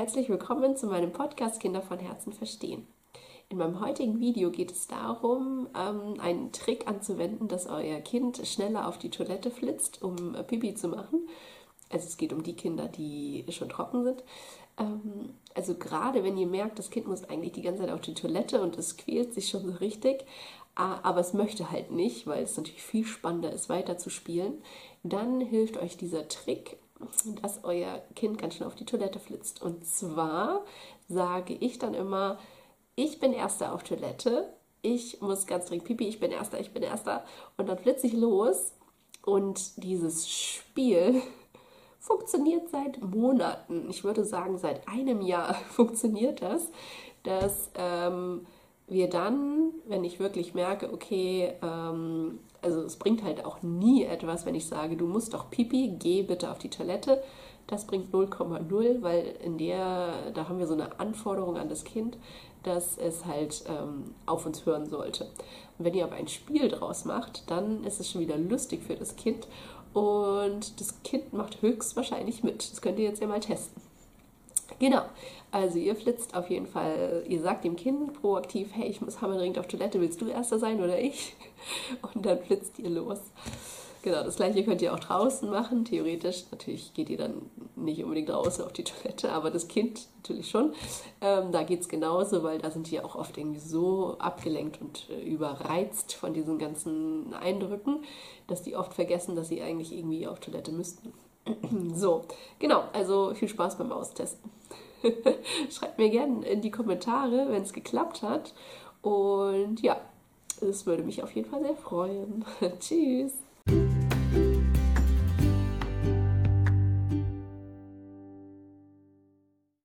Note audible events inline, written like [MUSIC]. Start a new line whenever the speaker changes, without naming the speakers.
herzlich willkommen zu meinem Podcast Kinder von Herzen verstehen. In meinem heutigen Video geht es darum, ähm, einen Trick anzuwenden, dass euer Kind schneller auf die Toilette flitzt, um äh, Pipi zu machen. Also es geht um die Kinder, die schon trocken sind. Ähm, also gerade wenn ihr merkt, das Kind muss eigentlich die ganze Zeit auf die Toilette und es quält sich schon so richtig, aber es möchte halt nicht, weil es natürlich viel spannender ist, weiter zu spielen, dann hilft euch dieser Trick, dass euer Kind ganz schnell auf die Toilette flitzt. Und zwar sage ich dann immer, ich bin Erster auf Toilette, ich muss ganz dringend pipi, ich bin Erster, ich bin Erster. Und dann flitze ich los und dieses Spiel [LAUGHS] funktioniert seit Monaten. Ich würde sagen, seit einem Jahr [LAUGHS] funktioniert das, dass ähm, wir dann, wenn ich wirklich merke, okay, ähm, also es bringt halt auch nie etwas, wenn ich sage, du musst doch pipi, geh bitte auf die Toilette. Das bringt 0,0, weil in der, da haben wir so eine Anforderung an das Kind, dass es halt ähm, auf uns hören sollte. Und wenn ihr aber ein Spiel draus macht, dann ist es schon wieder lustig für das Kind und das Kind macht höchstwahrscheinlich mit. Das könnt ihr jetzt ja mal testen. Genau, also ihr flitzt auf jeden Fall, ihr sagt dem Kind proaktiv, hey, ich muss hammerdringend auf Toilette, willst du erster sein oder ich? [LAUGHS] Und dann flitzt ihr los. Genau, das gleiche könnt ihr auch draußen machen, theoretisch. Natürlich geht ihr dann nicht unbedingt draußen auf die Toilette, aber das Kind natürlich schon. Ähm, da geht es genauso, weil da sind die auch oft irgendwie so abgelenkt und äh, überreizt von diesen ganzen Eindrücken, dass die oft vergessen, dass sie eigentlich irgendwie auf Toilette müssten. So, genau, also viel Spaß beim Austesten. [LAUGHS] Schreibt mir gerne in die Kommentare, wenn es geklappt hat. Und ja, es würde mich auf jeden Fall sehr freuen. [LAUGHS] Tschüss.